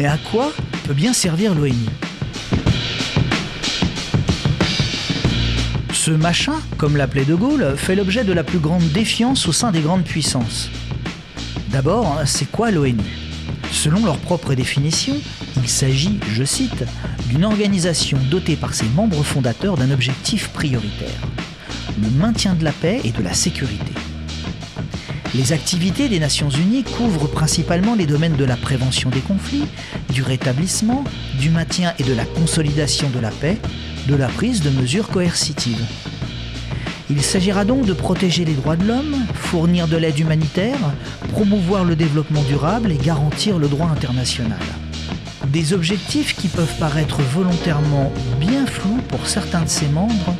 Mais à quoi peut bien servir l'ONU Ce machin, comme l'appelait De Gaulle, fait l'objet de la plus grande défiance au sein des grandes puissances. D'abord, c'est quoi l'ONU? Selon leur propre définition, il s'agit, je cite, d'une organisation dotée par ses membres fondateurs d'un objectif prioritaire, le maintien de la paix et de la sécurité. Les activités des Nations Unies couvrent principalement les domaines de la prévention des conflits, du rétablissement, du maintien et de la consolidation de la paix, de la prise de mesures coercitives. Il s'agira donc de protéger les droits de l'homme, fournir de l'aide humanitaire, promouvoir le développement durable et garantir le droit international. Des objectifs qui peuvent paraître volontairement bien flous pour certains de ses membres,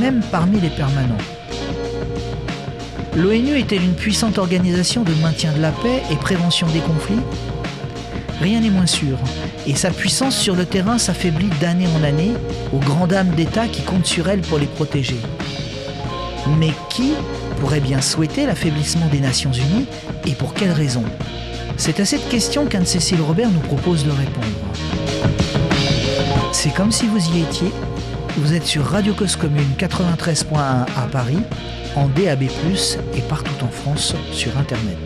même parmi les permanents. L'ONU est-elle une puissante organisation de maintien de la paix et prévention des conflits? Rien n'est moins sûr, et sa puissance sur le terrain s'affaiblit d'année en année aux grandes dames d'État qui comptent sur elle pour les protéger. Mais qui pourrait bien souhaiter l'affaiblissement des Nations Unies et pour quelles raisons C'est à cette question qu'Anne-Cécile Robert nous propose de répondre. C'est comme si vous y étiez. Vous êtes sur Radio Cause Commune 93.1 à Paris, en DAB+, et partout en France sur Internet.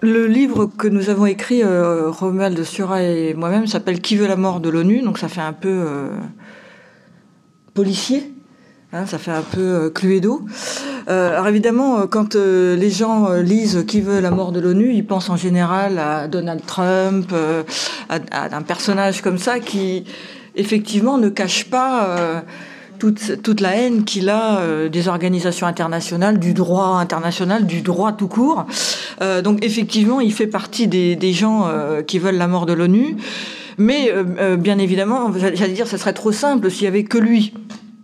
Le livre que nous avons écrit, euh, Romuald Sura et moi-même, s'appelle Qui veut la mort de l'ONU, donc ça fait un peu euh, policier, hein, ça fait un peu euh, Cluedo. Euh, alors évidemment, quand les gens lisent Qui veut la mort de l'ONU, ils pensent en général à Donald Trump, à un personnage comme ça qui effectivement ne cache pas euh, toute, toute la haine qu'il a euh, des organisations internationales, du droit international, du droit tout court. Euh, donc effectivement, il fait partie des, gens qui veulent la mort de l'ONU. Mais bien évidemment, j'allais dire, ça serait trop simple s'il y avait que lui.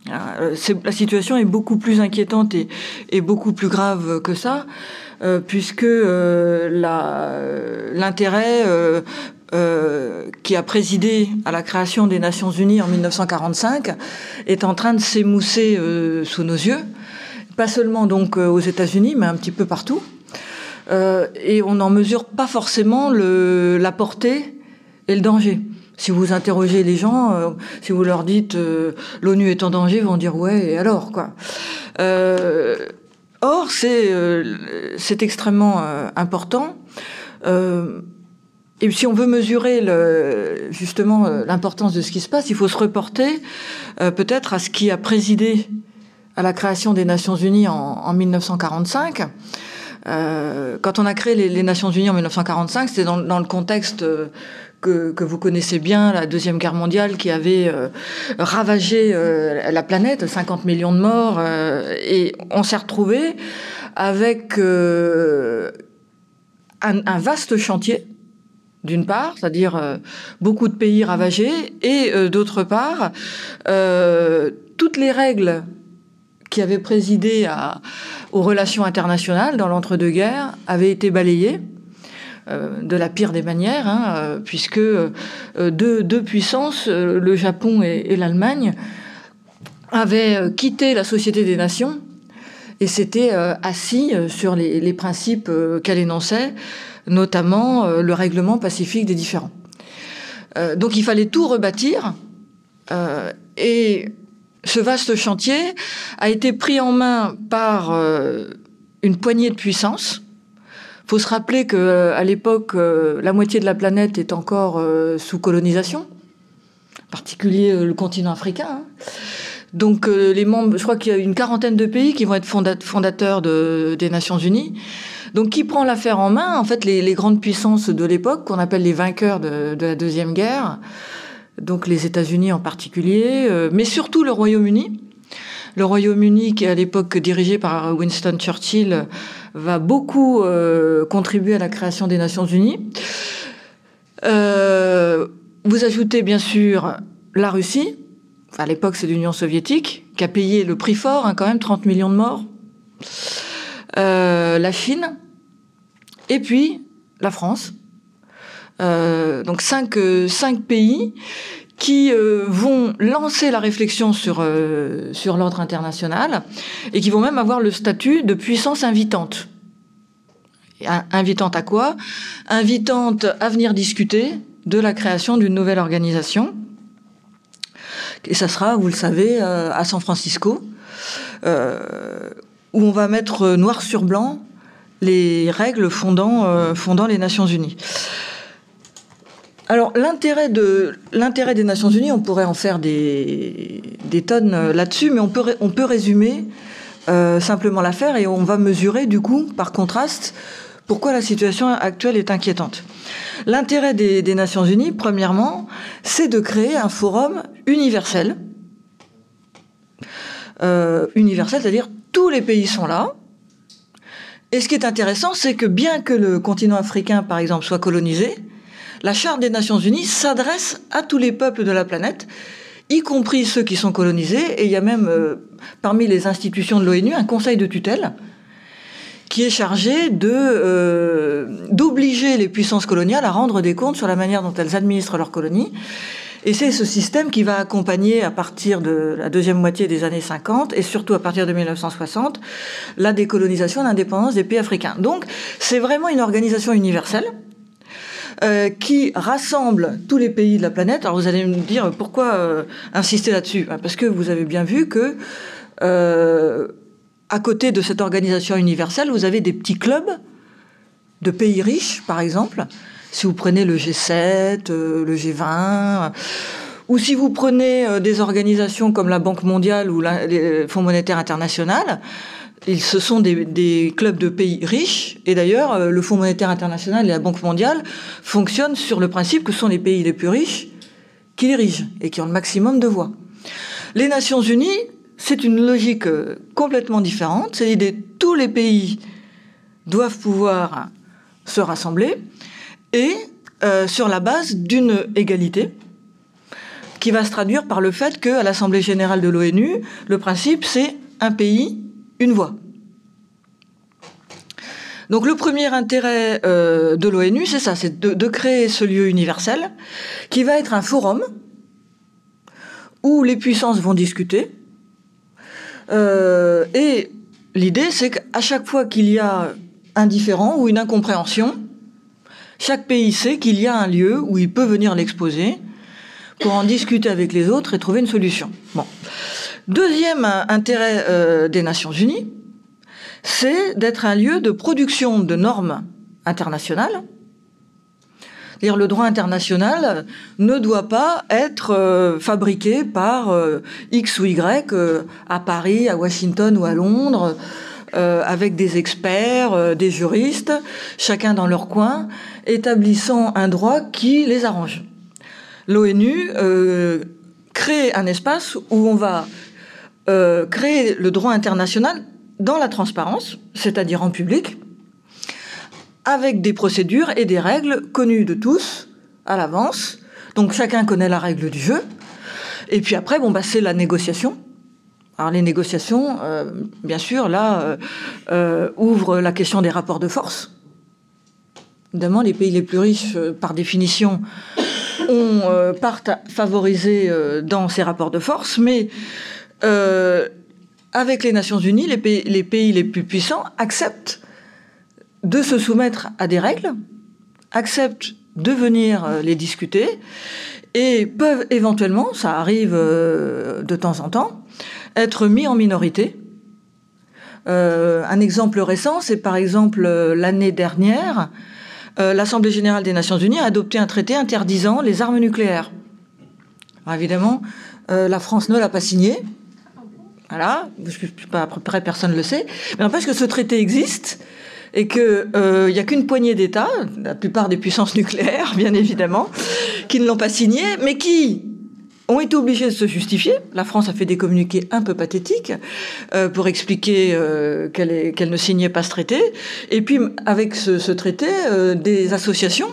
La situation est beaucoup plus inquiétante et, beaucoup plus grave que ça, puisque l'intérêt euh, qui a présidé à la création des Nations Unies en 1945 est en train de s'émousser euh, sous nos yeux, pas seulement donc euh, aux États-Unis, mais un petit peu partout. Et on n'en mesure pas forcément la portée et le danger. Si vous interrogez les gens, si vous leur dites l'ONU est en danger, ils vont dire ouais et alors quoi. Or c'est extrêmement important. Et si on veut mesurer le, justement euh, l'importance de ce qui se passe, il faut se reporter euh, peut-être à ce qui a présidé à la création des Nations Unies en, en 1945. Euh, quand on a créé les, les Nations Unies en 1945, c'était dans, dans le contexte euh, que, que vous connaissez bien, la Deuxième Guerre mondiale qui avait euh, ravagé euh, la planète, 50 millions de morts, euh, et on s'est retrouvé avec euh, un, un vaste chantier d'une part, c'est-à-dire euh, beaucoup de pays ravagés, et euh, d'autre part, euh, toutes les règles qui avaient présidé aux relations internationales dans l'entre-deux-guerres avaient été balayées de la pire des manières, hein, puisque deux, puissances, le Japon et, l'Allemagne, avaient quitté la Société des Nations et s'étaient assis sur les, principes qu'elle énonçait, notamment euh, le règlement pacifique des différends. Euh, donc il fallait tout rebâtir euh, et ce vaste chantier a été pris en main par une poignée de puissances. Il faut se rappeler que euh, à l'époque, la moitié de la planète est encore sous colonisation, en particulier le continent africain. hein. Donc les membres, je crois qu'il y a une quarantaine de pays qui vont être fonda- fondateurs de- des Nations Unies. Donc qui prend l'affaire en main En fait, les, grandes puissances de l'époque, qu'on appelle les vainqueurs de, la deuxième guerre, donc les États-Unis en particulier, euh, mais surtout le Royaume-Uni. Le Royaume-Uni, qui à l'époque dirigé par Winston Churchill, va beaucoup euh, contribuer à la création des Nations Unies. Euh, vous ajoutez bien sûr la Russie, à l'époque c'est l'Union soviétique, qui a payé le prix fort, hein, quand même 30 millions de morts. La Chine, et puis la France. Euh, donc cinq, euh, cinq pays qui euh, vont lancer la réflexion sur, l'ordre international et qui vont même avoir le statut de puissance invitante. Invitante à quoi? Invitante à venir discuter de la création d'une nouvelle organisation. Et ça sera, vous le savez, à San Francisco, où on va mettre noir sur blanc les règles fondant, euh, fondant les Nations Unies. Alors l'intérêt de l'intérêt des Nations Unies, on pourrait en faire des, tonnes là-dessus, mais on peut résumer simplement l'affaire et on va mesurer du coup par contraste pourquoi la situation actuelle est inquiétante L'intérêt des, Nations Unies, premièrement, c'est de créer un forum universel. Euh, universel, c'est-à-dire tous les pays sont là. Et ce qui est intéressant, c'est que bien que le continent africain, par exemple, soit colonisé, la Charte des Nations Unies s'adresse à tous les peuples de la planète, y compris ceux qui sont colonisés. Et il y a même, euh, parmi les institutions de l'ONU, un conseil de tutelle qui est chargé euh, d'obliger les puissances coloniales à rendre des comptes sur la manière dont elles administrent leurs colonies. Et c'est ce système qui va accompagner à partir de la deuxième moitié des années 50 et surtout à partir de 1960 la décolonisation et l'indépendance des pays africains. Donc c'est vraiment une organisation universelle euh, qui rassemble tous les pays de la planète. Alors vous allez me dire pourquoi euh, insister là-dessus? Ben, Parce que vous avez bien vu que euh, à côté de cette organisation universelle, vous avez des petits clubs de pays riches, par exemple. Si vous prenez le G7, euh, le G20, ou si vous prenez euh, des organisations comme la Banque mondiale ou le Fonds monétaire international, ce sont des, clubs de pays riches. Et d'ailleurs, euh, le Fonds monétaire international et la Banque mondiale fonctionnent sur le principe que ce sont les pays les plus riches qui dirigent et qui ont le maximum de voix. Les Nations Unies c'est une logique euh, complètement différente. C'est l'idée tous les pays doivent pouvoir se rassembler et euh, sur la base d'une égalité qui va se traduire par le fait qu'à l'Assemblée générale de l'ONU, le principe c'est un pays, une voix. Donc le premier intérêt euh, de l'ONU, c'est ça, c'est de, créer ce lieu universel qui va être un forum où les puissances vont discuter, euh, et l'idée, c'est qu'à chaque fois qu'il y a un différent ou une incompréhension, chaque pays sait qu'il y a un lieu où il peut venir l'exposer pour en discuter avec les autres et trouver une solution. Bon. Deuxième intérêt euh, des Nations Unies, c'est d'être un lieu de production de normes internationales dire le droit international ne doit pas être euh, fabriqué par euh, X ou Y à Paris, à Washington ou à Londres, avec des experts, des juristes, chacun dans leur coin, établissant un droit qui les arrange. L'ONU crée un espace où on va créer le droit international dans la transparence, c'est-à-dire en public, avec des procédures et des règles connues de tous à l'avance. Donc chacun connaît la règle du jeu. Et puis après, bon, bah, c'est la négociation. Alors les négociations, euh, bien sûr, là, euh, euh, ouvrent la question des rapports de force. Évidemment, les pays les plus riches, par définition, ont, partent favorisés dans ces rapports de force, mais avec les Nations Unies, les pays, les plus puissants acceptent de se soumettre à des règles, acceptent de venir les discuter et peuvent éventuellement, ça arrive de temps en temps, être mis en minorité. Euh, un exemple récent, c'est par exemple l'année dernière, l'Assemblée générale des Nations unies a adopté un traité interdisant les armes nucléaires. évidemment, la France ne l'a pas signé. Voilà, je, pas, à peu près personne ne le sait. Mais n'empêche que ce traité existe et qu'il n'y euh, a qu'une poignée d'États, la plupart des puissances nucléaires, bien évidemment, qui ne l'ont pas signé, mais qui ont été obligés de se justifier. La France a fait des communiqués un peu pathétiques euh, pour expliquer euh, qu'elle ne signait pas ce traité. Et puis, avec ce, traité, des associations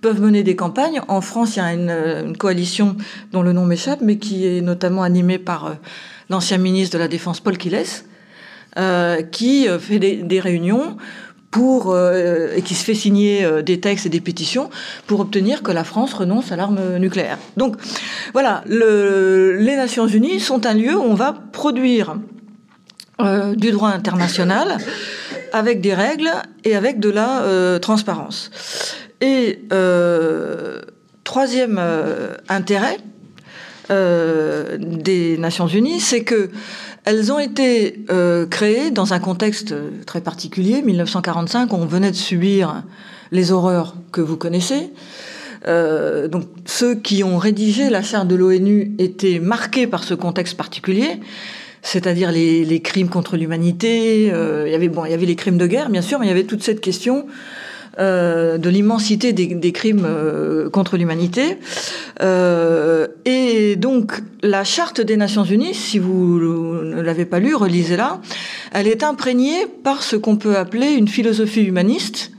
peuvent mener des campagnes. En France, il y a une, coalition dont le nom m'échappe, mais qui est notamment animée par l'ancien ministre de la Défense, Paul Quiles, qui fait des réunions pour, euh, et qui se fait signer euh, des textes et des pétitions pour obtenir que la France renonce à l'arme nucléaire. Donc voilà, le, les Nations Unies sont un lieu où on va produire euh, du droit international avec des règles et avec de la transparence. Et troisième intérêt des Nations Unies, c'est que elles ont été créées dans un contexte très particulier, 1945, où on venait de subir les horreurs que vous connaissez. Euh, donc ceux qui ont rédigé la charte de l'ONU étaient marqués par ce contexte particulier, c'est-à-dire les, crimes contre l'humanité. Euh, il y avait bon, il y avait les crimes de guerre, bien sûr, mais il y avait toute cette question euh, de l'immensité des, crimes contre l'humanité. et donc la charte des Nations Unies, si vous ne l'avez pas lue, relisez-la. Elle est imprégnée par ce qu'on peut appeler une philosophie humaniste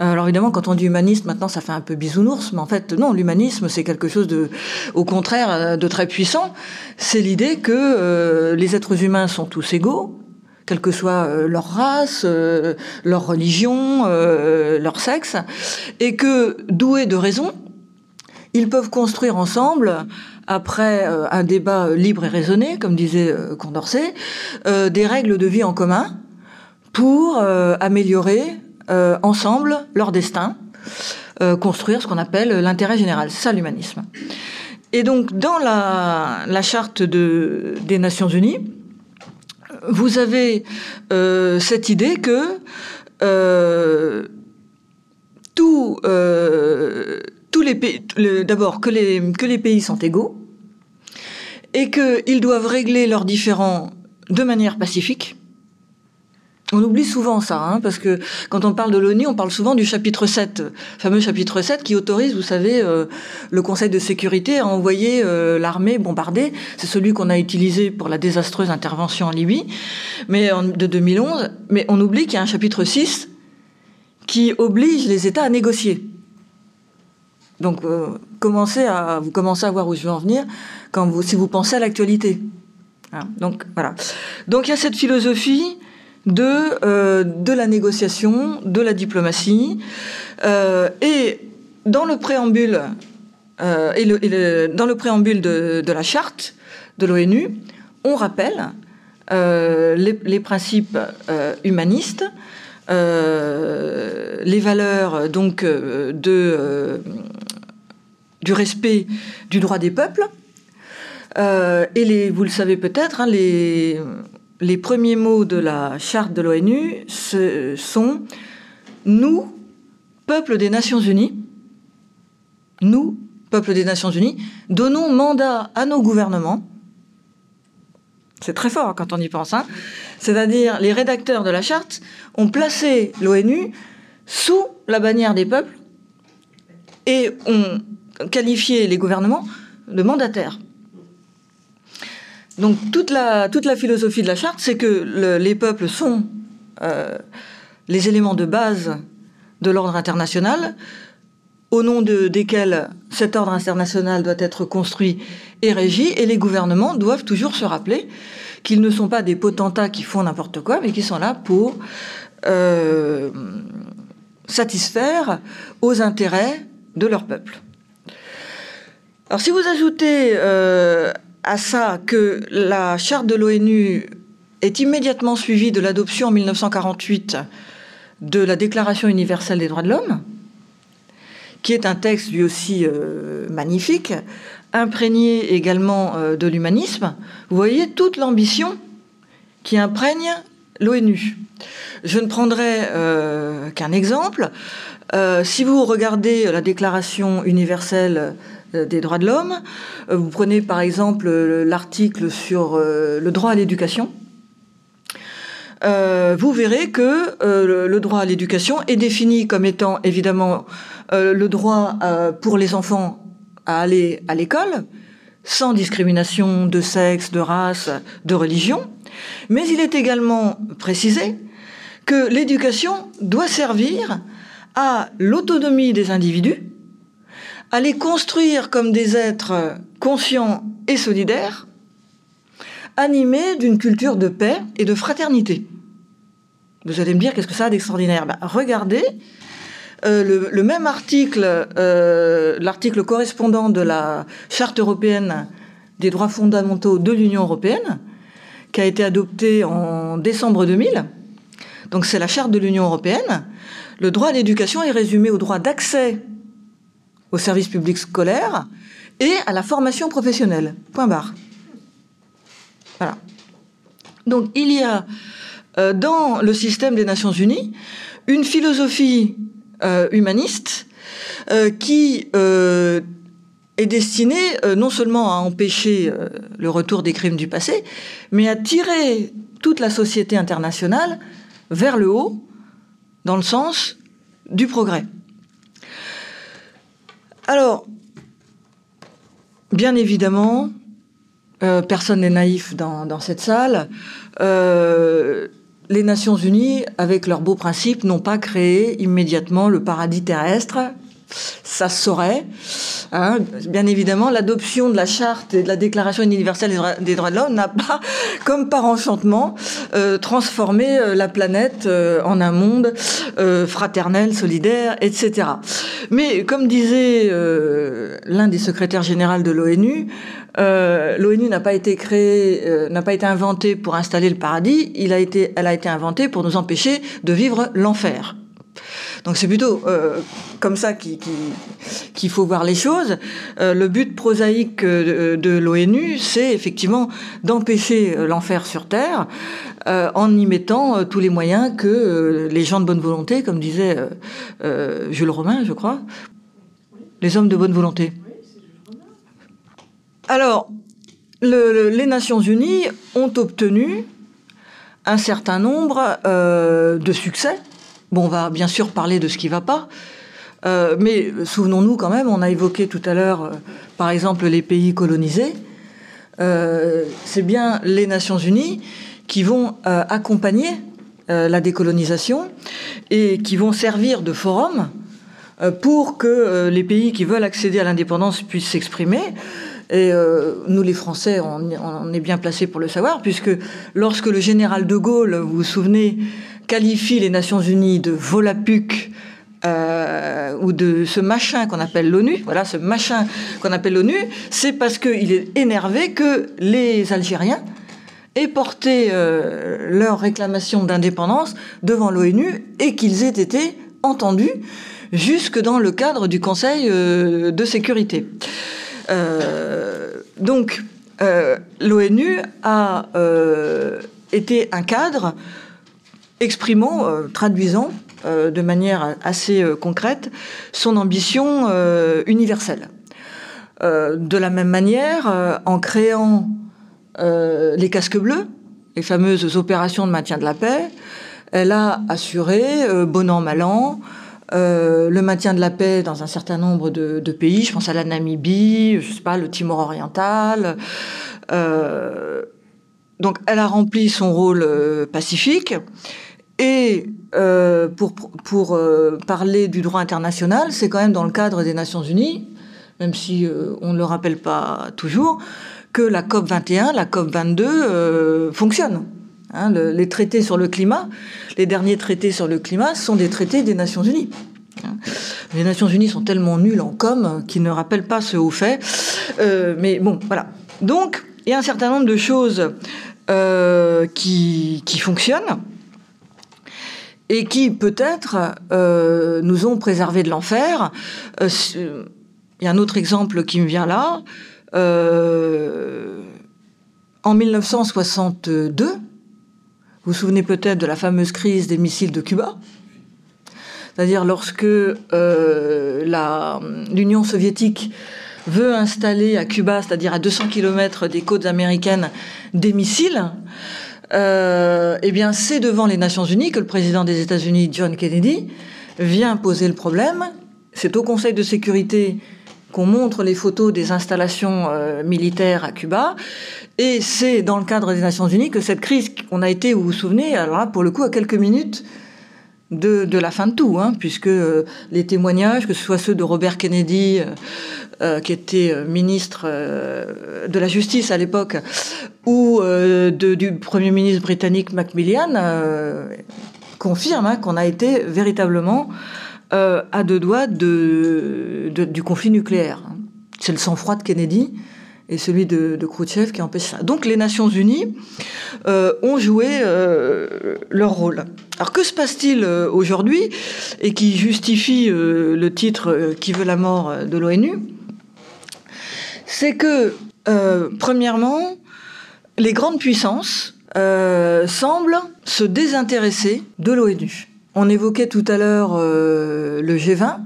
euh, alors évidemment, quand on dit humaniste, maintenant, ça fait un peu bisounours, mais en fait, non, l'humanisme, c'est quelque chose de, au contraire, euh, de très puissant. C'est l'idée que euh, les êtres humains sont tous égaux, quelle que soit leur race, leur religion, leur sexe, et que, doués de raison, ils peuvent construire ensemble, après un débat libre et raisonné, comme disait Condorcet, des règles de vie en commun pour améliorer euh, ensemble leur destin, euh, construire ce qu'on appelle l'intérêt général. C'est ça l'humanisme. Et donc, dans la, charte des Nations Unies, vous avez euh, cette idée que les pays, d'abord que les pays sont égaux et qu'ils doivent régler leurs différends de manière pacifique on oublie souvent ça, hein, parce que quand on parle de l'ONU, on parle souvent du chapitre 7, fameux chapitre 7 qui autorise, vous savez, euh, le Conseil de sécurité à envoyer euh, l'armée bombarder. C'est celui qu'on a utilisé pour la désastreuse intervention en Libye mais de 2011. Mais on oublie qu'il y a un chapitre 6 qui oblige les États à négocier. Donc, euh, commencez à, vous commencez à voir où je veux en venir quand si vous pensez à l'actualité. Hein, donc, voilà. Donc, il y a cette philosophie de, euh, de la négociation, de la diplomatie. Euh, et dans le préambule, euh, et, le, dans le préambule de, la charte de l'ONU, on rappelle les, les, principes humanistes, les valeurs donc de, du respect du droit des peuples. et les, vous le savez peut-être, hein, les, les premiers mots de la charte de l'ONU sont nous, peuple des Nations Unies, nous, peuple des Nations Unies, donnons mandat à nos gouvernements. C'est très fort quand on y pense. Hein. C'est-à-dire, les rédacteurs de la charte ont placé l'ONU sous la bannière des peuples et ont qualifié les gouvernements de mandataires. Donc toute la, philosophie de la charte, c'est que les peuples sont euh, les éléments de base de l'ordre international, au nom de, desquels cet ordre international doit être construit et régi, et les gouvernements doivent toujours se rappeler qu'ils ne sont pas des potentats qui font n'importe quoi, mais qui sont là pour euh, satisfaire aux intérêts de leur peuple. Alors si vous ajoutez euh, à ça que la charte de l'ONU est immédiatement suivie de l'adoption en 1948 de la Déclaration universelle des droits de l'homme, qui est un texte lui aussi euh, magnifique, imprégné également euh, de l'humanisme. Vous voyez toute l'ambition qui imprègne l'ONU. Je ne prendrai euh, qu'un exemple. si vous regardez la Déclaration universelle des droits de l'homme. Euh, vous prenez par exemple l'article sur euh, le droit à l'éducation. vous verrez que le, droit à l'éducation est défini comme étant évidemment le droit pour les enfants à aller à l'école, sans discrimination de sexe, de race, de religion, mais il est également précisé que l'éducation doit servir à l'autonomie des individus, à les construire comme des êtres conscients et solidaires, animés d'une culture de paix et de fraternité. Vous allez me dire, qu'est-ce que ça a d'extraordinaire? Ben, Regardez euh, le, même article, euh, l'article correspondant de la Charte européenne des droits fondamentaux de l'Union européenne, qui a été adopté en décembre 2000, Donc c'est la charte de l'Union européenne. Le droit à l'éducation est résumé au droit d'accès au service public scolaire et à la formation professionnelle. Point barre. Voilà. Donc il y a euh, dans le système des Nations Unies une philosophie euh, humaniste euh, qui est destinée non seulement à empêcher le retour des crimes du passé, mais à tirer toute la société internationale vers le haut dans le sens du progrès. Alors, bien évidemment, personne n'est naïf dans, cette salle les Nations Unies, avec leurs beaux principes, n'ont pas créé immédiatement le paradis terrestre. Ça saurait. Hein. Bien évidemment, l'adoption de la charte et de la Déclaration universelle des droits de l'homme n'a pas, comme par enchantement, euh, transformé euh, la planète euh, en un monde fraternel, solidaire, etc. Mais comme disait l'un des secrétaires généraux de l'ONU, L'ONU n'a pas été créée, n'a pas été inventée pour installer le paradis. A été, elle a été inventée pour nous empêcher de vivre l'enfer. Donc c'est plutôt euh, comme ça qu'il faut voir les choses. le but prosaïque de, l'ONU, c'est effectivement d'empêcher l'enfer sur Terre en y mettant tous les moyens que les gens de bonne volonté, comme disait Jules Romain, je crois, les hommes de bonne volonté. Alors, les Nations Unies ont obtenu un certain nombre euh, de succès. Bon, on va bien sûr parler de ce qui ne va pas, euh, mais souvenons-nous quand même, on a évoqué tout à l'heure, euh, par exemple, les pays colonisés. C'est bien les Nations Unies qui vont accompagner la décolonisation et qui vont servir de forum pour que les pays qui veulent accéder à l'indépendance puissent s'exprimer. Et euh, nous, les Français, on, est bien placés pour le savoir, puisque lorsque le général de Gaulle, vous vous souvenez, qualifie les Nations Unies de volapuc, euh, ou de ce machin qu'on appelle l'ONU, voilà, ce machin qu'on appelle l'ONU, c'est parce qu'il est énervé que les Algériens aient porté euh, leur réclamation d'indépendance devant l'ONU et qu'ils aient été entendus jusque dans le cadre du Conseil de sécurité. Euh, donc, euh, l'ONU a euh, été un cadre exprimant, traduisant de manière assez concrète son ambition universelle. de la même manière, en créant les casques bleus, les fameuses opérations de maintien de la paix, elle a assuré, bon an, mal an, euh, le maintien de la paix dans un certain nombre de, pays. Je pense à la Namibie, je sais pas, le Timor oriental. Euh, donc, elle a rempli son rôle euh, pacifique. Et pour, pour parler du droit international, c'est quand même dans le cadre des Nations Unies, même si on ne le rappelle pas toujours, que la COP 21, la COP 22 fonctionne. Hein, les traités sur le climat, les derniers traités sur le climat sont des traités des Nations Unies. Hein. Les Nations Unies sont tellement nulles en com qu'ils ne rappellent pas ce haut fait. Euh, mais bon, voilà. Donc, il y a un certain nombre de choses euh, qui, fonctionnent et qui, peut-être, euh, nous ont préservé de l'enfer. Il y a un autre exemple qui me vient là. en 1962, vous vous souvenez peut-être de la fameuse crise des missiles de Cuba? C'est-à-dire lorsque euh, l'Union soviétique veut installer à Cuba, c'est-à-dire à 200 km des côtes américaines, des missiles, euh, eh bien c'est devant les Nations Unies que le président des États-Unis, John Kennedy, vient poser le problème. C'est au Conseil de sécurité qu'on montre les photos des installations euh, militaires à Cuba. Et c'est dans le cadre des Nations Unies que cette crise, on a été, vous vous souvenez, alors là, pour le coup, à quelques minutes de, la fin de tout, hein, puisque euh, les témoignages, que ce soit ceux de Robert Kennedy, euh, qui était ministre de la Justice à l'époque, ou du Premier ministre britannique Macmillan, confirment hein, qu'on a été véritablement euh, à deux doigts du conflit nucléaire. C'est le sang-froid de Kennedy et celui de, de Khrouchtchev qui empêche ça. Donc les Nations Unies euh, ont joué euh, leur rôle. Alors que se passe-t-il euh, aujourd'hui et qui justifie euh, le titre euh, Qui veut la mort de l'ONU? C'est que, premièrement, les grandes puissances semblent se désintéresser de l'ONU. On évoquait tout à l'heure le G20,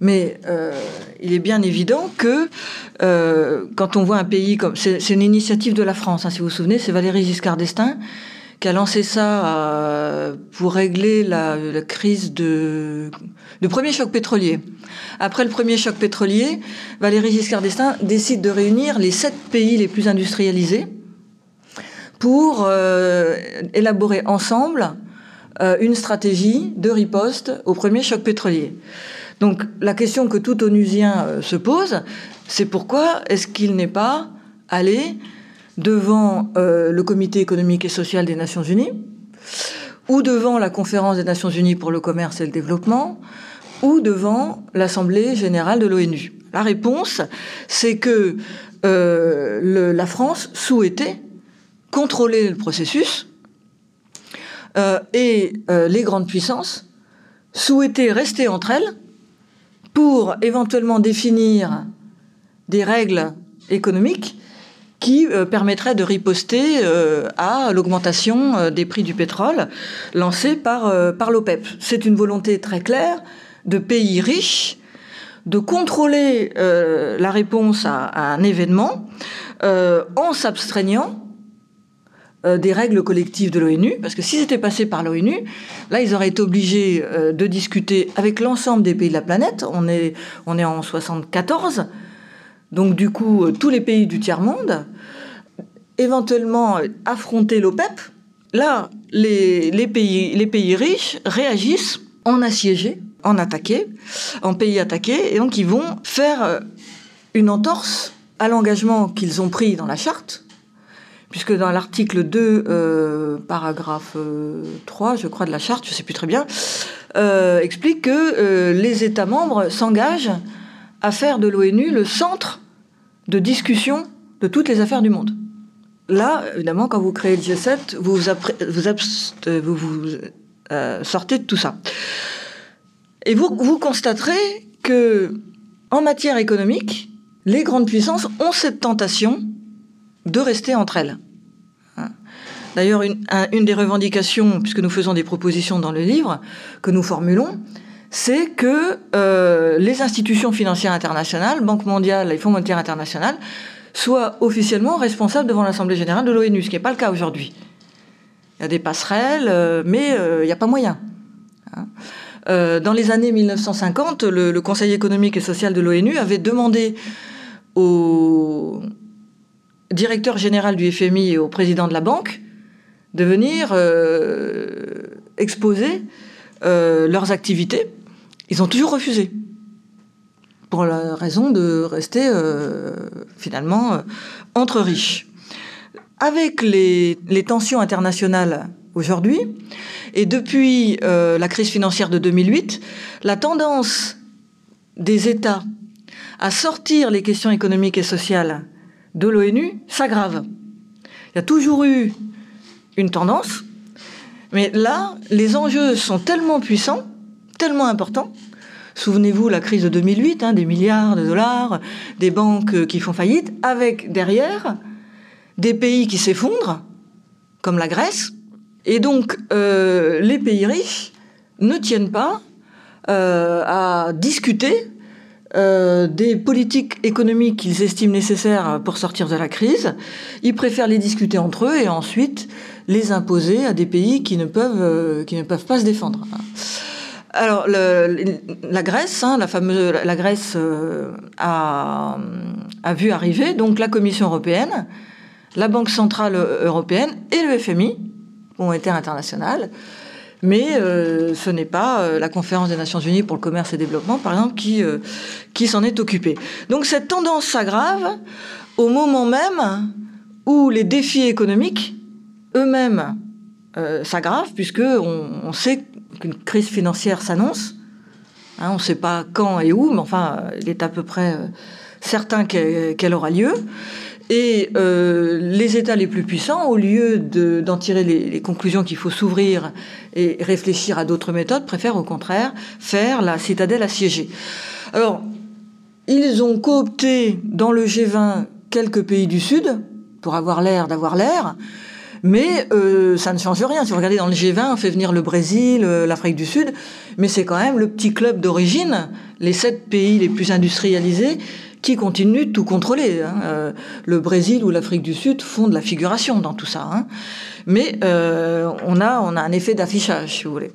mais euh, il est bien évident que euh, quand on voit un pays comme... C'est une initiative de la France, hein, si vous vous souvenez, c'est Valéry Giscard d'Estaing qui a lancé ça euh, pour régler la, crise de, du premier choc pétrolier. Après le premier choc pétrolier, Valéry Giscard d'Estaing décide de réunir les sept pays les plus industrialisés pour euh, élaborer ensemble euh, une stratégie de riposte au premier choc pétrolier. Donc la question que tout onusien se pose, c'est pourquoi est-ce qu'il n'est pas allé devant euh, le Comité économique et social des Nations Unies, ou devant la Conférence des Nations Unies pour le commerce et le développement, ou devant l'Assemblée générale de l'ONU. La réponse, c'est que euh, la France souhaitait contrôler le processus euh, et les grandes puissances souhaitaient rester entre elles pour éventuellement définir des règles économiques qui euh, permettraient de riposter euh, à l'augmentation euh, des prix du pétrole lancée par, par l'OPEP. C'est une volonté très claire de pays riches de contrôler la réponse à, un événement en s'abstraignant des règles collectives de l'ONU, parce que s'ils étaient passés par l'ONU, là, ils auraient été obligés de discuter avec l'ensemble des pays de la planète. On est, on est en 74, donc du coup, euh, tous les pays du tiers-monde, éventuellement affronter l'OPEP. Là, les, pays, riches réagissent en assiégés, en attaqués, en pays attaqués, et donc ils vont faire euh, une entorse à l'engagement qu'ils ont pris dans la charte, puisque dans l'article 2, euh, paragraphe euh, 3, je crois, de la charte, je ne sais plus très bien, explique que les États membres s'engagent à faire de l'ONU le centre de discussion de toutes les affaires du monde. Là, évidemment, quand vous créez le G7, vous vous, euh, sortez de tout ça. Et vous, constaterez que, en matière économique, les grandes puissances ont cette tentation de rester entre elles. Hein. D'ailleurs, une, un, une, des revendications, puisque nous faisons des propositions dans le livre, que nous formulons, c'est que euh, les institutions financières internationales, Banque mondiale et Fonds monétaire international, soient officiellement responsables devant l'Assemblée générale de l'ONU, ce qui n'est pas le cas aujourd'hui. Il y a des passerelles, euh, mais euh, il n'y a pas moyen. Hein. Dans les années 1950, le, le Conseil économique et social de l'ONU avait demandé au directeur général du FMI et au président de la banque de venir exposer leurs activités. Ils ont toujours refusé pour la raison de rester euh, finalement euh, entre riches. Avec les, tensions internationales aujourd'hui, et depuis euh, la crise financière de 2008, la tendance des États à sortir les questions économiques et sociales de l'ONU s'aggrave. Il y a toujours eu une tendance, mais là, les enjeux sont tellement puissants, tellement importants. Souvenez-vous la crise de 2008, hein, des milliards de dollars, des banques qui font faillite, avec derrière des pays qui s'effondrent, comme la Grèce. Et donc, euh, les pays riches ne tiennent pas euh, à discuter euh, des politiques économiques qu'ils estiment nécessaires pour sortir de la crise. Ils préfèrent les discuter entre eux et ensuite les imposer à des pays euh, qui ne peuvent pas se défendre. Alors, la Grèce, hein, la fameuse, la Grèce euh, a, vu arriver donc la Commission européenne, la Banque centrale européenne et le FMI, monétaire international, mais euh, ce n'est pas euh, la conférence des Nations Unies pour le commerce et le développement, par exemple, qui, s'en est occupée. Donc cette tendance s'aggrave au moment même où les défis économiques eux-mêmes s'aggravent, puisque on, on sait qu'une crise financière s'annonce. Hein, on ne sait pas quand et où, mais enfin, il est à peu près certain qu'elle aura lieu. Et euh, les États les plus puissants, au lieu d'en tirer les, les conclusions qu'il faut s'ouvrir et réfléchir à d'autres méthodes, préfèrent au contraire faire la citadelle assiégée. Alors, ils ont coopté dans le G20 quelques pays du Sud pour avoir l'air d'avoir l'air. Mais euh, ça ne change rien. Si vous regardez dans le G20, on fait venir le Brésil, euh, l'Afrique du Sud, mais c'est quand même le petit club d'origine, les sept pays les plus industrialisés, qui continuent de tout contrôler. Hein. Euh, le Brésil ou l'Afrique du Sud font de la figuration dans tout ça. Hein. Mais on, a, on a un effet d'affichage, si vous voulez.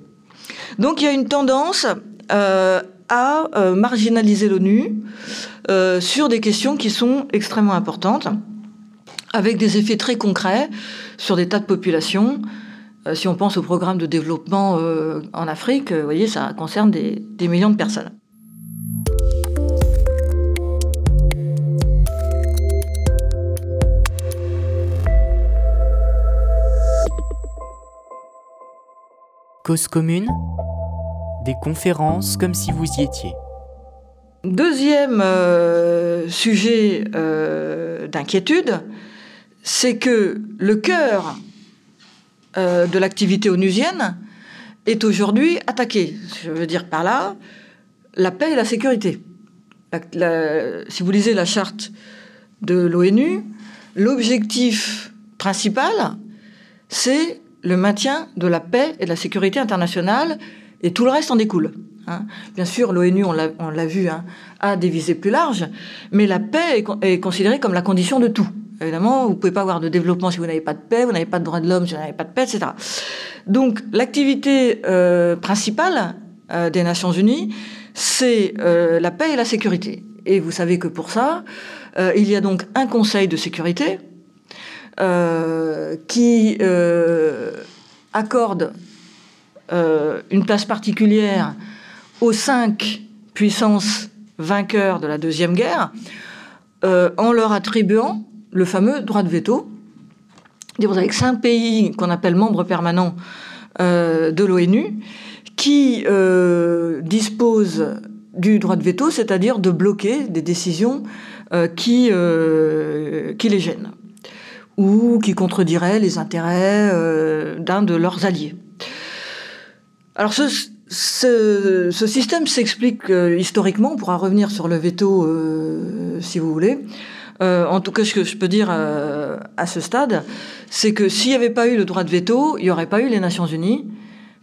Donc il y a une tendance à marginaliser l'ONU sur des questions qui sont extrêmement importantes, avec des effets très concrets sur des tas de populations. si on pense au programme de développement en Afrique, vous voyez, ça concerne des, des millions de personnes. Cause commune, des conférences comme si vous y étiez. Deuxième euh, sujet euh, d'inquiétude, c'est que le cœur euh, de l'activité onusienne est aujourd'hui attaqué. Je veux dire par là la paix et la sécurité. si vous lisez la charte de l'ONU, l'objectif principal, c'est le maintien de la paix et de la sécurité internationale, et tout le reste en découle. Hein. Bien sûr, l'ONU, on l'a vu, hein, a des visées plus larges, mais la paix est, considérée comme la condition de tout. Évidemment, vous pouvez pas avoir de développement si vous n'avez pas de paix, vous n'avez pas de droits de l'homme si vous n'avez pas de paix, etc. Donc, l'activité euh, principale euh, des Nations Unies, c'est euh, la paix et la sécurité. Et vous savez que pour ça, il y a donc un Conseil de sécurité, qui accorde une place particulière aux cinq puissances vainqueurs de la Deuxième Guerre, en leur attribuant le fameux droit de veto. Avez cinq pays qu'on appelle membres permanents de l'ONU qui disposent du droit de veto, c'est-à-dire de bloquer des décisions qui, qui les gênent ou qui contredirait les intérêts euh, d'un de leurs alliés. Alors ce, système s'explique euh, historiquement, on pourra revenir sur le veto euh, si vous voulez. En tout cas, ce que je peux dire à ce stade, c'est que s'il n'y avait pas eu le droit de veto, il n'y aurait pas eu les Nations Unies,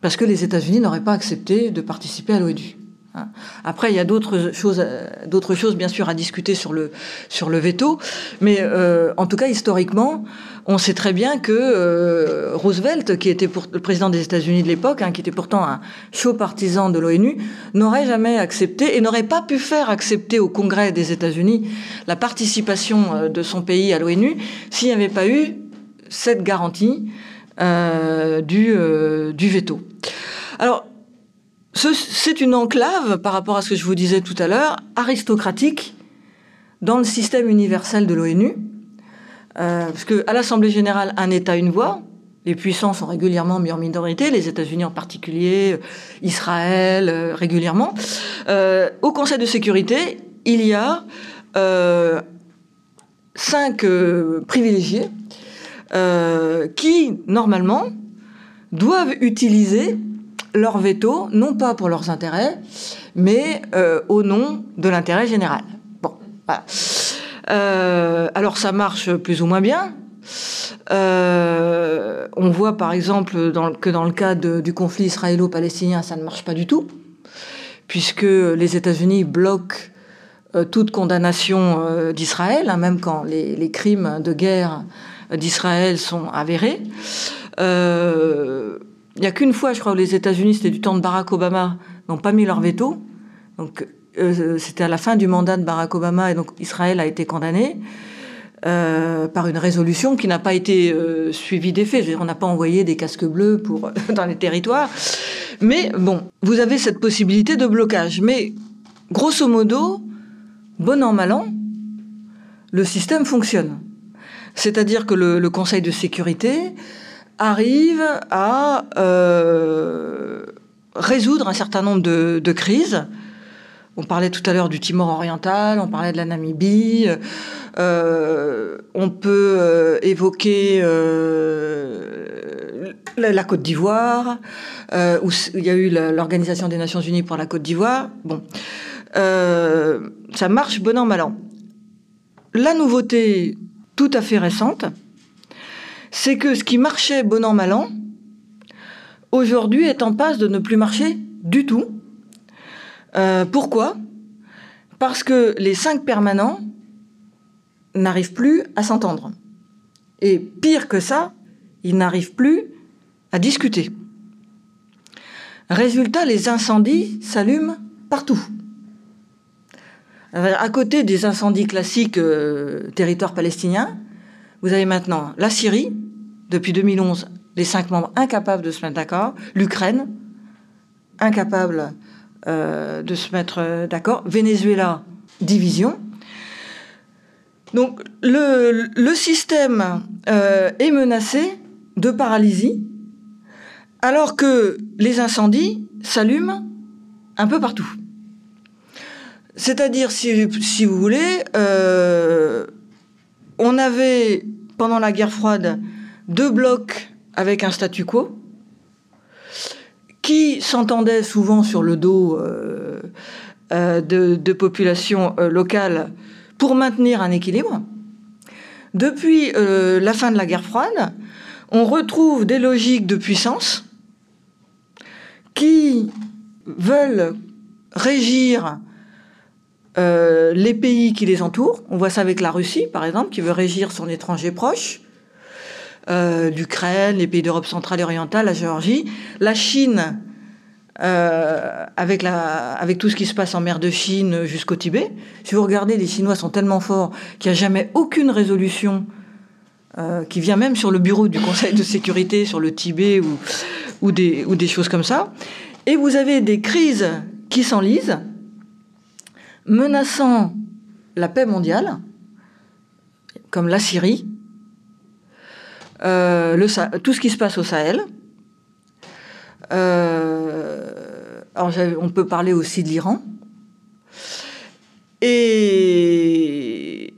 parce que les États-Unis n'auraient pas accepté de participer à l'ONU. Hein. Après, il y a d'autres choses, d'autres choses bien sûr à discuter sur le sur le veto, mais euh, en tout cas historiquement, on sait très bien que euh, Roosevelt, qui était pour, le président des États-Unis de l'époque, hein, qui était pourtant un chaud partisan de l'ONU, n'aurait jamais accepté et n'aurait pas pu faire accepter au Congrès des États-Unis la participation euh, de son pays à l'ONU s'il n'y avait pas eu cette garantie du du veto. Alors c'est une enclave, par rapport à ce que je vous disais tout à l'heure, aristocratique dans le système universel de l'ONU. Euh, parce qu'à l'Assemblée générale, un État, une voix. Les puissants sont régulièrement mis en minorité, les États-Unis en particulier, euh, Israël euh, régulièrement. au Conseil de sécurité, il y a cinq privilégiés qui, normalement, doivent utiliser leur veto, non pas pour leurs intérêts, mais euh, au nom de l'intérêt général. Bon, voilà. Euh, alors ça marche plus ou moins bien. Euh, on voit par exemple que dans le cas du conflit israélo-palestinien, ça ne marche pas du tout, puisque les États-Unis bloquent toute condamnation d'Israël, hein, même quand les, les, crimes de guerre d'Israël sont avérés. Il n'y a qu'une fois, je crois, où les États-Unis, c'était du temps de Barack Obama, n'ont pas mis leur veto. Donc, euh, c'était à la fin du mandat de Barack Obama, et donc Israël a été condamné euh, par une résolution qui n'a pas été euh, suivie des faits. on n'a pas envoyé des casques bleus pour dans les territoires. Mais bon, vous avez cette possibilité de blocage. Mais grosso modo, bon an mal an, le système fonctionne. C'est-à-dire que le Conseil de sécurité arrive à euh, résoudre un certain nombre de, crises On parlait tout à l'heure du Timor oriental, on parlait de la Namibie. Euh, on peut euh, évoquer euh, la, Côte d'Ivoire, où il y a eu l'Organisation des Nations Unies pour la Côte d'Ivoire. Bon, ça marche bon an mal an. La nouveauté tout à fait récente, c'est que ce qui marchait bon an mal an, aujourd'hui est en passe de ne plus marcher du tout. Euh, pourquoi? Parce que les cinq permanents n'arrivent plus à s'entendre. Et pire que ça, ils n'arrivent plus à discuter. Résultat, les incendies s'allument partout. À côté des incendies classiques euh, territoire palestinien, vous avez maintenant la Syrie, depuis 2011, les cinq membres incapables de se mettre d'accord, l'Ukraine, incapable euh, de se mettre euh, d'accord. Venezuela, division. Donc le, système euh, est menacé de paralysie, alors que les incendies s'allument un peu partout. C'est-à-dire, si, si, vous voulez, on avait, pendant la guerre froide, deux blocs avec un statu quo, qui s'entendaient souvent sur le dos euh, euh, de, populations euh, locales pour maintenir un équilibre. Depuis la fin de la guerre froide, on retrouve des logiques de puissance qui veulent régir les pays qui les entourent. On voit ça avec la Russie, par exemple, qui veut régir son étranger proche. Euh, l'Ukraine, les pays d'Europe centrale et orientale, la Géorgie, la Chine, euh, avec, tout ce qui se passe en mer de Chine jusqu'au Tibet. Si vous regardez, les Chinois sont tellement forts qu'il n'y a jamais aucune résolution euh, qui vient même sur le bureau du Conseil de sécurité sur le Tibet ou, des, ou des choses comme ça. Et vous avez des crises qui s'enlisent, menaçant la paix mondiale, comme la Syrie, euh, tout ce qui se passe au Sahel. Euh, on peut parler aussi de l'Iran. Et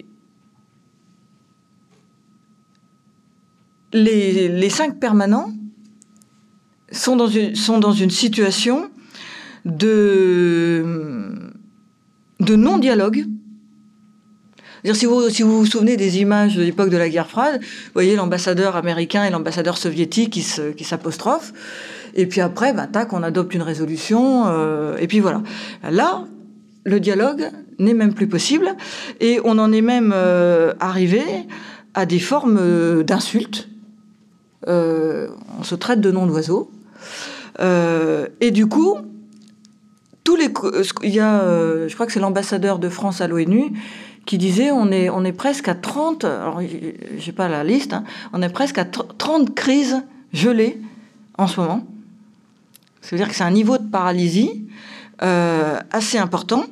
les, les, cinq permanents sont dans une, sont dans une situation de, de non-dialogue si vous, si vous vous souvenez des images de l'époque de la guerre froide, vous voyez l'ambassadeur américain et l'ambassadeur soviétique qui, s'apostrophent. Et puis après, bah, tac, on adopte une résolution. Euh, et puis voilà. Là, le dialogue n'est même plus possible. Et on en est même euh, arrivé à des formes euh, d'insultes. on se traite de noms d'oiseaux. et du coup, les, il y a, je crois que c'est l'ambassadeur de France à l'ONU qui disait on est, on est presque à 30, alors j'ai pas la liste, hein, on est presque à 30 crises gelées en ce moment. Ça veut dire que c'est un niveau de paralysie euh, assez important.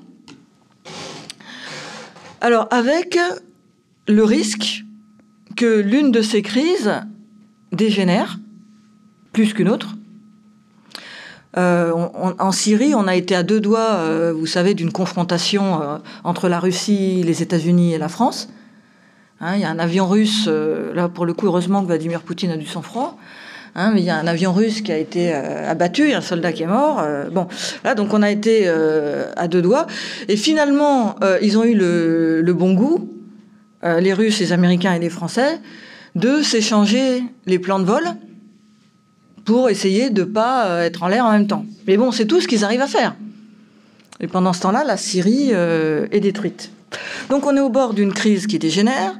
Alors avec le risque que l'une de ces crises dégénère plus qu'une autre, euh, en Syrie, on a été à deux doigts, euh, vous savez, d'une confrontation euh, entre la Russie, les États-Unis et la France. Hein, il y a un avion russe, là pour le coup, heureusement que Vladimir Poutine a du sang-froid. Hein, mais il y a un avion russe qui a été abattu, il y a un soldat qui est mort. bon, là, donc on a été à deux doigts. Et finalement, ils ont eu le, le bon goût, les Russes, les Américains et les Français, de s'échanger les plans de vol pour essayer de ne pas euh, être en l'air en même temps. Mais bon, c'est tout ce qu'ils arrivent à faire. Et pendant ce temps-là, la Syrie euh, est détruite. Donc on est au bord d'une crise qui dégénère.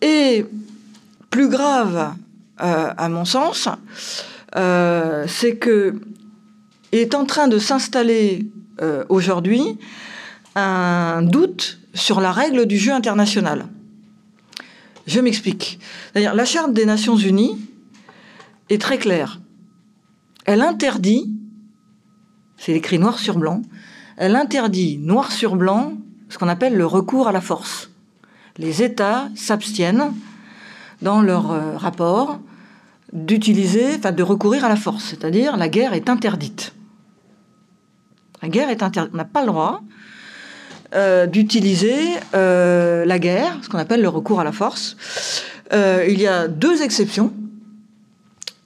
Et plus grave, euh, à mon sens, c'est que est en train de s'installer aujourd'hui un doute sur la règle du jeu international. Je m'explique. D'ailleurs, la Charte des Nations Unies est très claire elle interdit, c'est écrit noir sur blanc, elle interdit noir sur blanc ce qu'on appelle le recours à la force. Les États s'abstiennent dans leur euh, rapport d'utiliser, enfin de recourir à la force, c'est-à-dire la guerre est interdite. La guerre est interdite. On n'a pas le droit d'utiliser la guerre, ce qu'on appelle le recours à la force. il y a deux exceptions.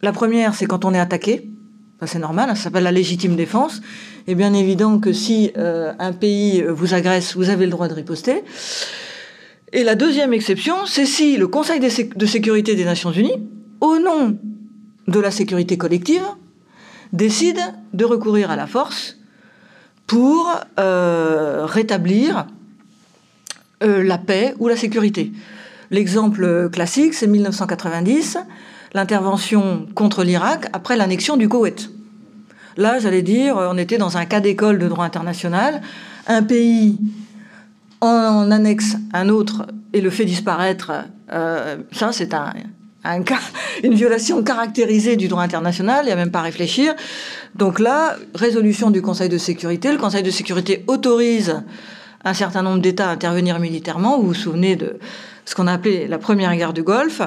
La première, c'est quand on est attaqué. C'est normal, hein, ça s'appelle la légitime défense. Et bien évident que si un pays vous agresse, vous avez le droit de riposter. Et la deuxième exception, c'est si le Conseil de sécurité des Nations Unies, au nom de la sécurité collective, décide de recourir à la force pour euh, rétablir euh, la paix ou la sécurité. L'exemple classique, c'est 1990, l'intervention contre l'Irak après l'annexion du Koweït. Là, j'allais dire, on était dans un cas d'école de droit international. Un pays en annexe un autre et le fait disparaître, euh, ça c'est un, une violation caractérisée du droit international, il n'y a même pas à réfléchir. Donc là, résolution du Conseil de sécurité, le Conseil de sécurité autorise un certain nombre d'États à intervenir militairement, vous vous souvenez de ce qu'on a appelé la première guerre du Golfe,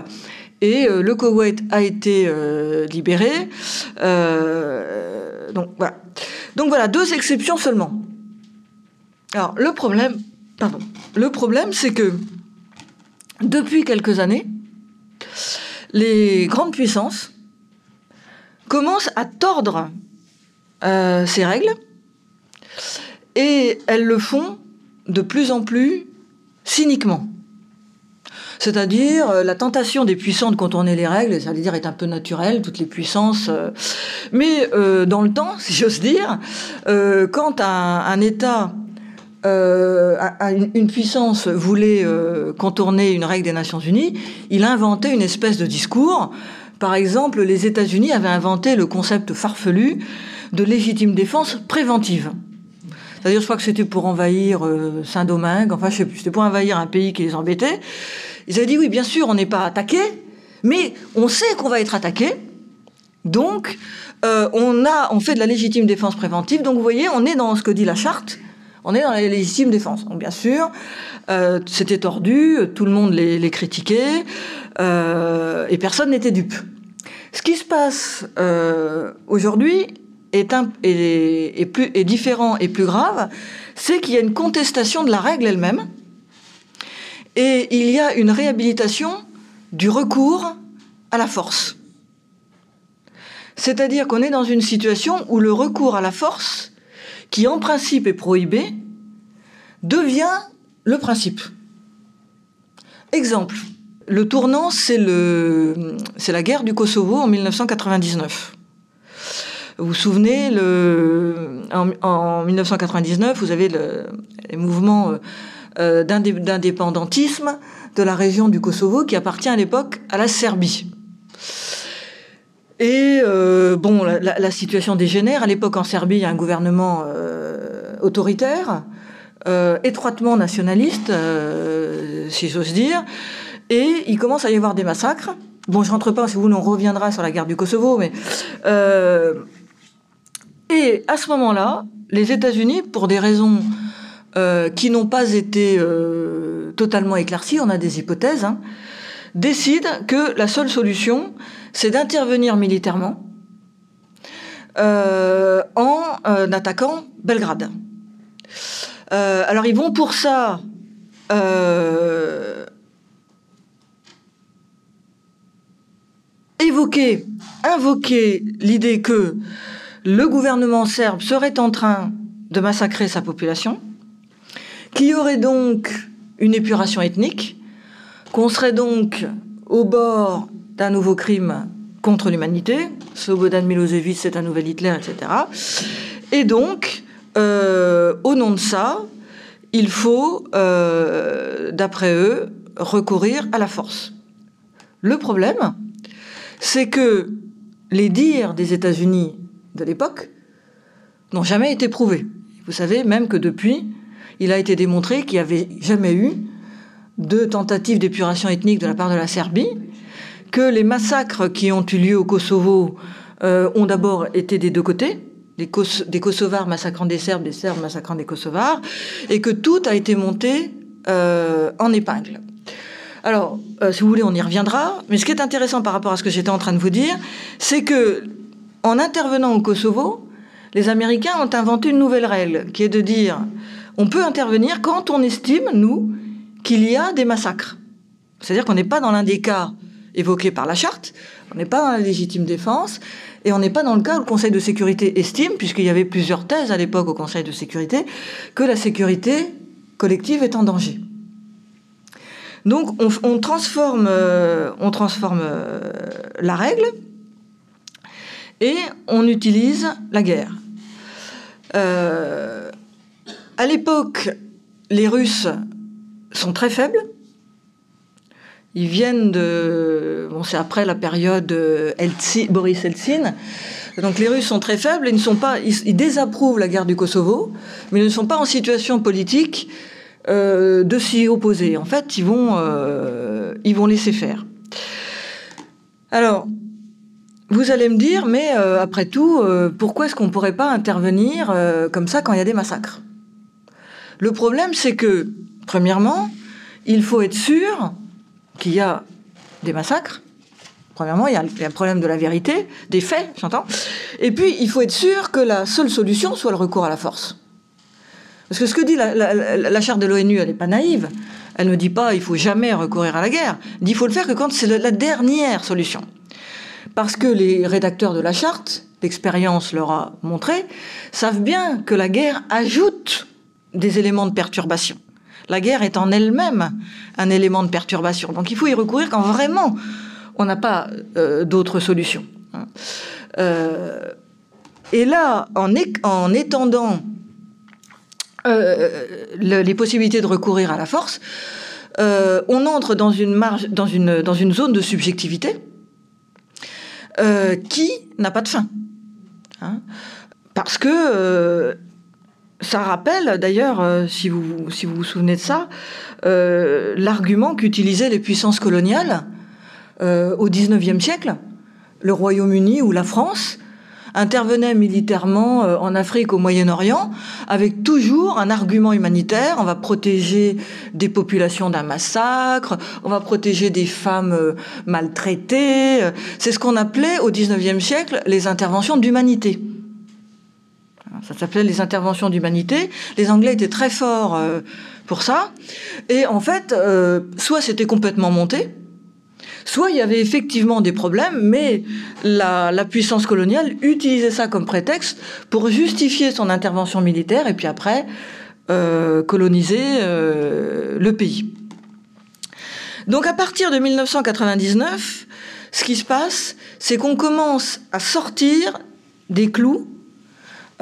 et euh, le Koweït a été euh, libéré. donc voilà. Donc voilà, deux exceptions seulement. Alors le problème, Pardon. Le problème, c'est que depuis quelques années, les grandes puissances commencent à tordre euh, ces règles et elles le font de plus en plus cyniquement. C'est-à-dire, euh, la tentation des puissants de contourner les règles, ça veut dire est un peu naturelle, toutes les puissances. Euh, mais dans le temps, si j'ose dire, quand un État euh, une puissance voulait euh, contourner une règle des Nations Unies, il a inventé une espèce de discours. Par exemple, les États-Unis avaient inventé le concept farfelu de légitime défense préventive. C'est-à-dire, je crois que c'était pour envahir euh, Saint-Domingue, enfin, je sais plus, c'était pour envahir un pays qui les embêtait. Ils avaient dit, oui, bien sûr, on n'est pas attaqué, mais on sait qu'on va être attaqué. Donc, on, a, on fait de la légitime défense préventive. Donc, vous voyez, on est dans ce que dit la charte on est dans la légitime défense. Donc bien sûr, euh, c'était tordu, tout le monde les, critiquait, euh, et personne n'était dupe. Ce qui se passe euh, aujourd'hui est différent et plus grave, c'est qu'il y a une contestation de la règle elle-même, et il y a une réhabilitation du recours à la force. C'est-à-dire qu'on est dans une situation où le recours à la force qui en principe est prohibé, devient le principe. Exemple, le tournant, c'est la guerre du Kosovo en 1999. Vous vous souvenez, en, 1999, vous avez le, les mouvements euh, d'indépendantisme de la région du Kosovo qui appartient à l'époque à la Serbie. Et euh, bon, la, situation dégénère. À l'époque, en Serbie, il y a un gouvernement euh, autoritaire, euh, étroitement nationaliste, si j'ose dire. Et il commence à y avoir des massacres. Bon, je rentre pas, si vous, on reviendra sur la guerre du Kosovo, mais et à ce moment-là, les États-Unis, pour des raisons qui n'ont pas été totalement éclaircies, on a des hypothèses, hein, décident que la seule solution, c'est d'intervenir militairement euh, en euh, attaquant Belgrade. Euh, alors ils vont pour ça évoquer, invoquer l'idée que le gouvernement serbe serait en train de massacrer sa population, qu'il y aurait donc une épuration ethnique, qu'on serait donc au bord d'un nouveau crime contre l'humanité. Slobodan Milosevic, c'est un nouvel Hitler, etc. Et donc, euh, au nom de ça, il faut, euh, d'après eux, recourir à la force. Le problème, c'est que les dires des États-Unis de l'époque n'ont jamais été prouvés. Vous savez même que depuis, il a été démontré qu'il n'y avait jamais eu de tentative d'épuration ethnique de la part de la Serbie, que les massacres qui ont eu lieu au Kosovo euh, ont d'abord été des deux côtés, des, Kosovars massacrant des Serbes, des Serbes massacrant des Kosovars, et que tout a été monté euh, en épingle. Alors, euh, si vous voulez, on y reviendra. Mais ce qui est intéressant par rapport à ce que j'étais en train de vous dire, c'est que en intervenant au Kosovo, les Américains ont inventé une nouvelle règle, qui est de dire on peut intervenir quand on estime, nous, qu'il y a des massacres. C'est-à-dire qu'on n'est pas dans l'un des cas évoqués par la charte, on n'est pas dans la légitime défense, et on n'est pas dans le cas où le Conseil de sécurité estime, puisqu'il y avait plusieurs thèses à l'époque au Conseil de sécurité, que la sécurité collective est en danger. Donc on, transforme, euh, euh, la règle et on utilise la guerre. Euh, à l'époque, les Russes sont très faibles. Ils viennent de. Bon, c'est après la période Boris Eltsine. Donc les Russes sont très faibles, ils, ne sont pas, ils, désapprouvent la guerre du Kosovo, mais ils ne sont pas en situation politique euh, de s'y opposer. En fait, ils vont, euh, ils vont laisser faire. Alors, vous allez me dire, mais euh, après tout, pourquoi est-ce qu'on ne pourrait pas intervenir comme ça quand il y a des massacres? Le problème, c'est que, premièrement, il faut être sûr qu'il y a des massacres. Premièrement, il y, a, le problème de la vérité, des faits, j'entends. Et puis, il faut être sûr que la seule solution soit le recours à la force. Parce que ce que dit la, charte de l'ONU, elle n'est pas naïve. Elle ne dit pas il faut jamais recourir à la guerre. Elle dit il faut le faire que quand c'est la dernière solution. Parce que les rédacteurs de la charte, l'expérience leur a montré, savent bien que la guerre ajoute des éléments de perturbation. La guerre est en elle-même un élément de perturbation. Donc il faut y recourir quand vraiment on n'a pas euh, d'autre solution. Hein. Euh, et là, en, en étendant euh, les possibilités de recourir à la force, on entre dans une zone de subjectivité qui n'a pas de fin. Hein. parce que ça rappelle d'ailleurs, euh, si, vous, vous souvenez de ça, euh, l'argument qu'utilisaient les puissances coloniales euh, au XIXe siècle. Le Royaume-Uni ou la France intervenaient militairement en Afrique, au Moyen-Orient, avec toujours un argument humanitaire. On va protéger des populations d'un massacre, on va protéger des femmes maltraitées. C'est ce qu'on appelait au XIXe siècle les interventions d'humanité. Ça s'appelait les interventions d'humanité. Les Anglais étaient très forts euh, pour ça. Et en fait, euh, soit c'était complètement monté, soit il y avait effectivement des problèmes, mais la, puissance coloniale utilisait ça comme prétexte pour justifier son intervention militaire et puis après euh, coloniser le pays. Donc à partir de 1999, ce qui se passe, c'est qu'on commence à sortir des clous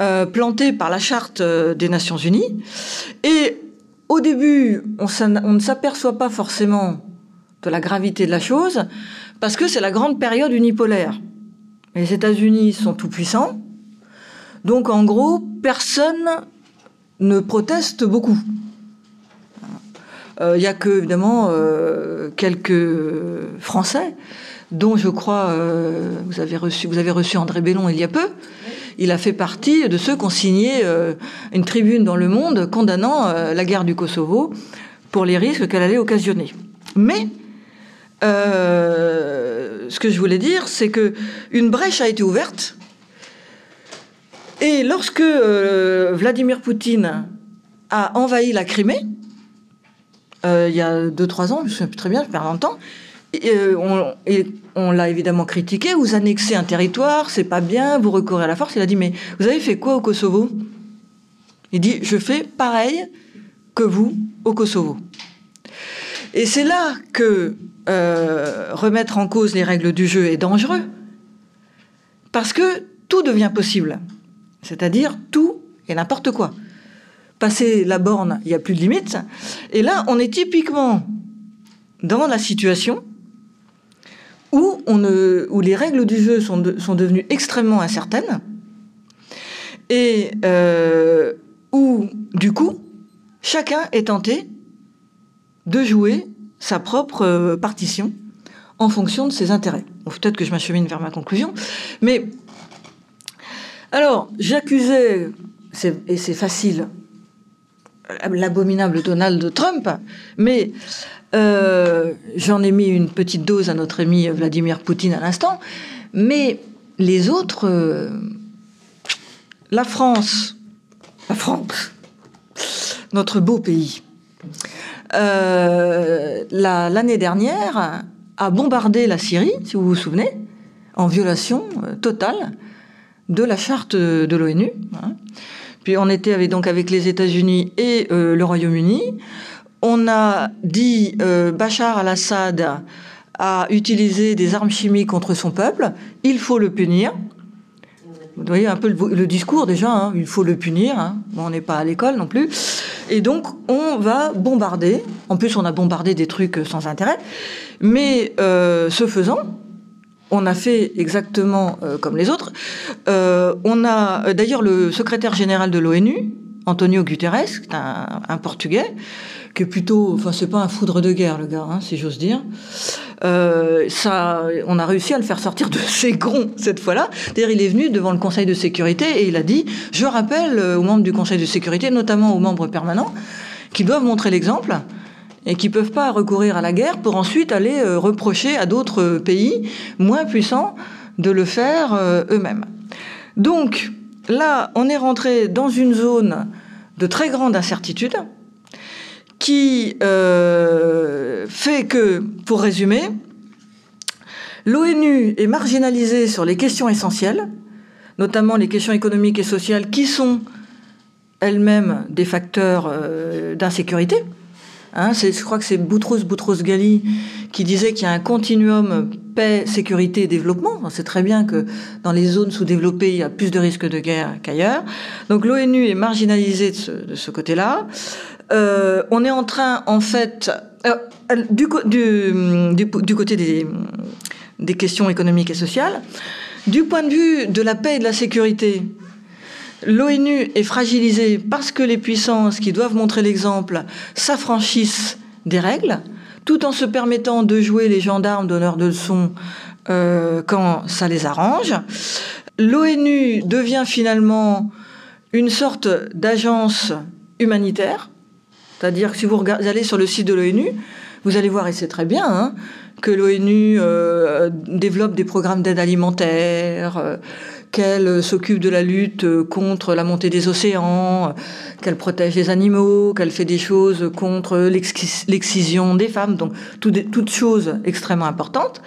euh, planté par la charte euh, des Nations Unies. Et au début, on, ne s'aperçoit pas forcément de la gravité de la chose, parce que c'est la grande période unipolaire. Les États-Unis sont tout puissants, donc en gros, personne ne proteste beaucoup. Il euh, n'y a que, évidemment, quelques Français, dont je crois, vous, avez reçu, vous avez reçu André Bellon il y a peu, il a fait partie de ceux qui ont signé euh, une tribune dans le monde condamnant euh, la guerre du Kosovo pour les risques qu'elle allait occasionner. Mais euh, ce que je voulais dire, c'est que une brèche a été ouverte. Et lorsque Vladimir Poutine a envahi la Crimée, il y a 2-3 ans, je ne souviens plus très bien, je perds longtemps, et on l'a évidemment critiqué, vous annexez un territoire, c'est pas bien, vous recourez à la force. Il a dit, mais vous avez fait quoi au Kosovo? Il dit, je fais pareil que vous au Kosovo. Et c'est là que euh, remettre en cause les règles du jeu est dangereux, parce que tout devient possible, c'est-à-dire tout et n'importe quoi. Passer la borne, il n'y a plus de limite. Et là, on est typiquement dans la situation où, les règles du jeu sont, sont devenues extrêmement incertaines et euh, où, du coup, chacun est tenté de jouer sa propre euh, partition en fonction de ses intérêts. Peut-être que je m'achemine vers ma conclusion, mais alors j'accusais, et c'est facile, l'abominable Donald Trump, mais euh, j'en ai mis une petite dose à notre ami Vladimir Poutine à l'instant. Mais les autres, euh, la France, la France, notre beau pays, l'année dernière, a bombardé la Syrie, si vous vous souvenez, en violation totale de la charte de l'ONU. Hein. Puis on était avec, donc avec les États-Unis et le Royaume-Uni. On a dit Bachar al-Assad a utilisé des armes chimiques contre son peuple, il faut le punir. Vous voyez un peu le, discours déjà, hein. il faut le punir. Hein. on n'est pas à l'école non plus. Et donc on va bombarder. En plus, on a bombardé des trucs sans intérêt. Mais euh, ce faisant, on a fait exactement euh, comme les autres. Euh, on a d'ailleurs le secrétaire général de l'ONU, Antonio Guterres, un, un Portugais, qui est plutôt, enfin c'est pas un foudre de guerre le gars, hein, si j'ose dire. Euh, ça, on a réussi à le faire sortir de ses gonds cette fois-là. D'ailleurs, il est venu devant le Conseil de sécurité et il a dit Je rappelle aux membres du Conseil de sécurité, notamment aux membres permanents, qui doivent montrer l'exemple et qui peuvent pas recourir à la guerre pour ensuite aller euh, reprocher à d'autres pays moins puissants de le faire euh, eux-mêmes. Donc là, on est rentré dans une zone de très grande incertitude qui euh, fait que, pour résumer, l'ONU est marginalisée sur les questions essentielles, notamment les questions économiques et sociales, qui sont elles-mêmes des facteurs euh, d'insécurité. Hein, je crois que c'est Boutros Boutros Ghali qui disait qu'il y a un continuum paix, sécurité et développement. On sait très bien que dans les zones sous-développées, il y a plus de risques de guerre qu'ailleurs. Donc l'ONU est marginalisée de ce, de ce côté-là. Euh, on est en train, en fait, euh, du, côté des, questions économiques et sociales, du point de vue de la paix et de la sécurité, l'ONU est fragilisée parce que les puissances qui doivent montrer l'exemple s'affranchissent des règles, tout en se permettant de jouer les gendarmes d'honneur de leçon euh, quand ça les arrange. L'ONU devient finalement une sorte d'agence humanitaire c'est-à-dire que si vous, allez sur le site de l'ONU, vous allez voir, et c'est très bien, hein, que l'ONU euh, développe des programmes d'aide alimentaire, euh, qu'elle s'occupe de la lutte contre la montée des océans, qu'elle protège les animaux, qu'elle fait des choses contre l'excision des femmes, donc toutes choses extrêmement importantes.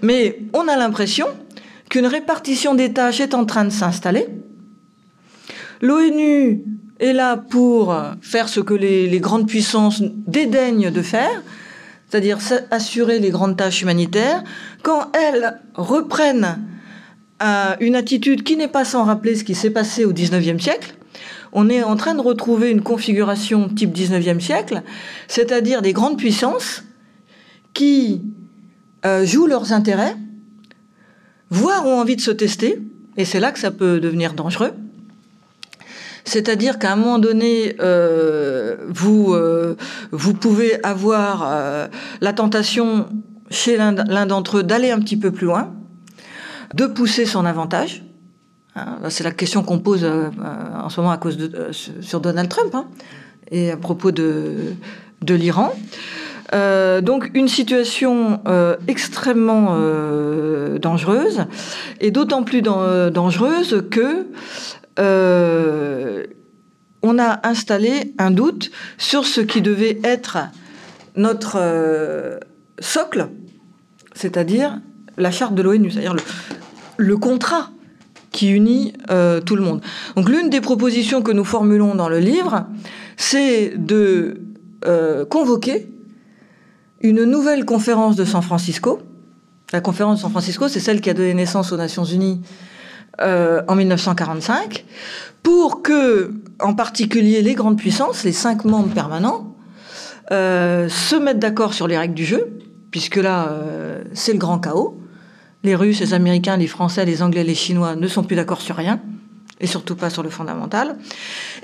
Mais on a l'impression qu'une répartition des tâches est en train de s'installer. L'ONU est là pour faire ce que les, grandes puissances dédaignent de faire, c'est-à-dire assurer les grandes tâches humanitaires, quand elles reprennent euh, une attitude qui n'est pas sans rappeler ce qui s'est passé au XIXe siècle, on est en train de retrouver une configuration type XIXe siècle, c'est-à-dire des grandes puissances qui euh, jouent leurs intérêts, voire ont envie de se tester, et c'est là que ça peut devenir dangereux. C'est-à-dire qu'à un moment donné, euh, vous, euh, vous pouvez avoir euh, la tentation chez l'un d'entre eux d'aller un petit peu plus loin, de pousser son avantage. Hein, c'est la question qu'on pose en ce moment à cause de, sur Donald Trump hein, et à propos de, de l'Iran. donc une situation extrêmement dangereuse et d'autant plus dangereuse que euh, on a installé un doute sur ce qui devait être notre euh, socle, c'est-à-dire la charte de l'ONU, c'est-à-dire le, contrat qui unit euh, tout le monde. Donc l'une des propositions que nous formulons dans le livre, c'est de convoquer une nouvelle conférence de San Francisco. La conférence de San Francisco, c'est celle qui a donné naissance aux Nations Unies euh, en 1945 pour que, en particulier, les grandes puissances, les cinq membres permanents, euh, se mettent d'accord sur les règles du jeu, puisque là, euh, c'est le grand chaos. Les Russes, les Américains, les Français, les Anglais, les Chinois ne sont plus d'accord sur rien, et surtout pas sur le fondamental.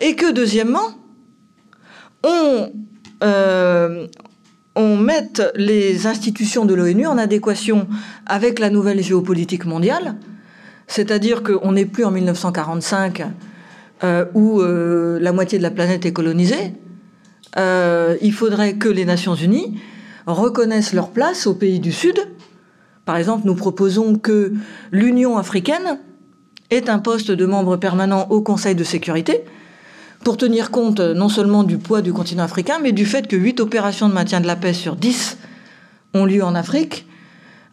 Et que, deuxièmement, on, on mette les institutions de l'ONU en adéquation avec la nouvelle géopolitique mondiale, c'est-à-dire qu'on n'est plus en 1945 euh, où euh, la moitié de la planète est colonisée. Euh, il faudrait que les Nations Unies reconnaissent leur place aux pays du Sud. Par exemple, nous proposons que l'Union africaine ait un poste de membre permanent au Conseil de sécurité pour tenir compte non seulement du poids du continent africain, mais du fait que 8 opérations de maintien de la paix sur 10 ont lieu en Afrique,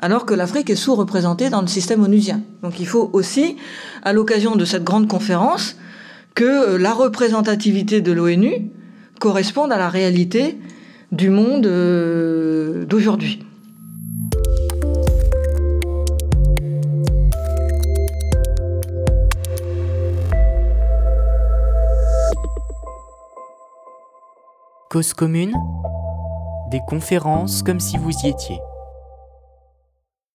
alors que l'Afrique est sous-représentée dans le système onusien. Donc il faut aussi, à l'occasion de cette grande conférence, que la représentativité de l'ONU corresponde à la réalité du monde euh, d'aujourd'hui. Cause commune, des conférences comme si vous y étiez.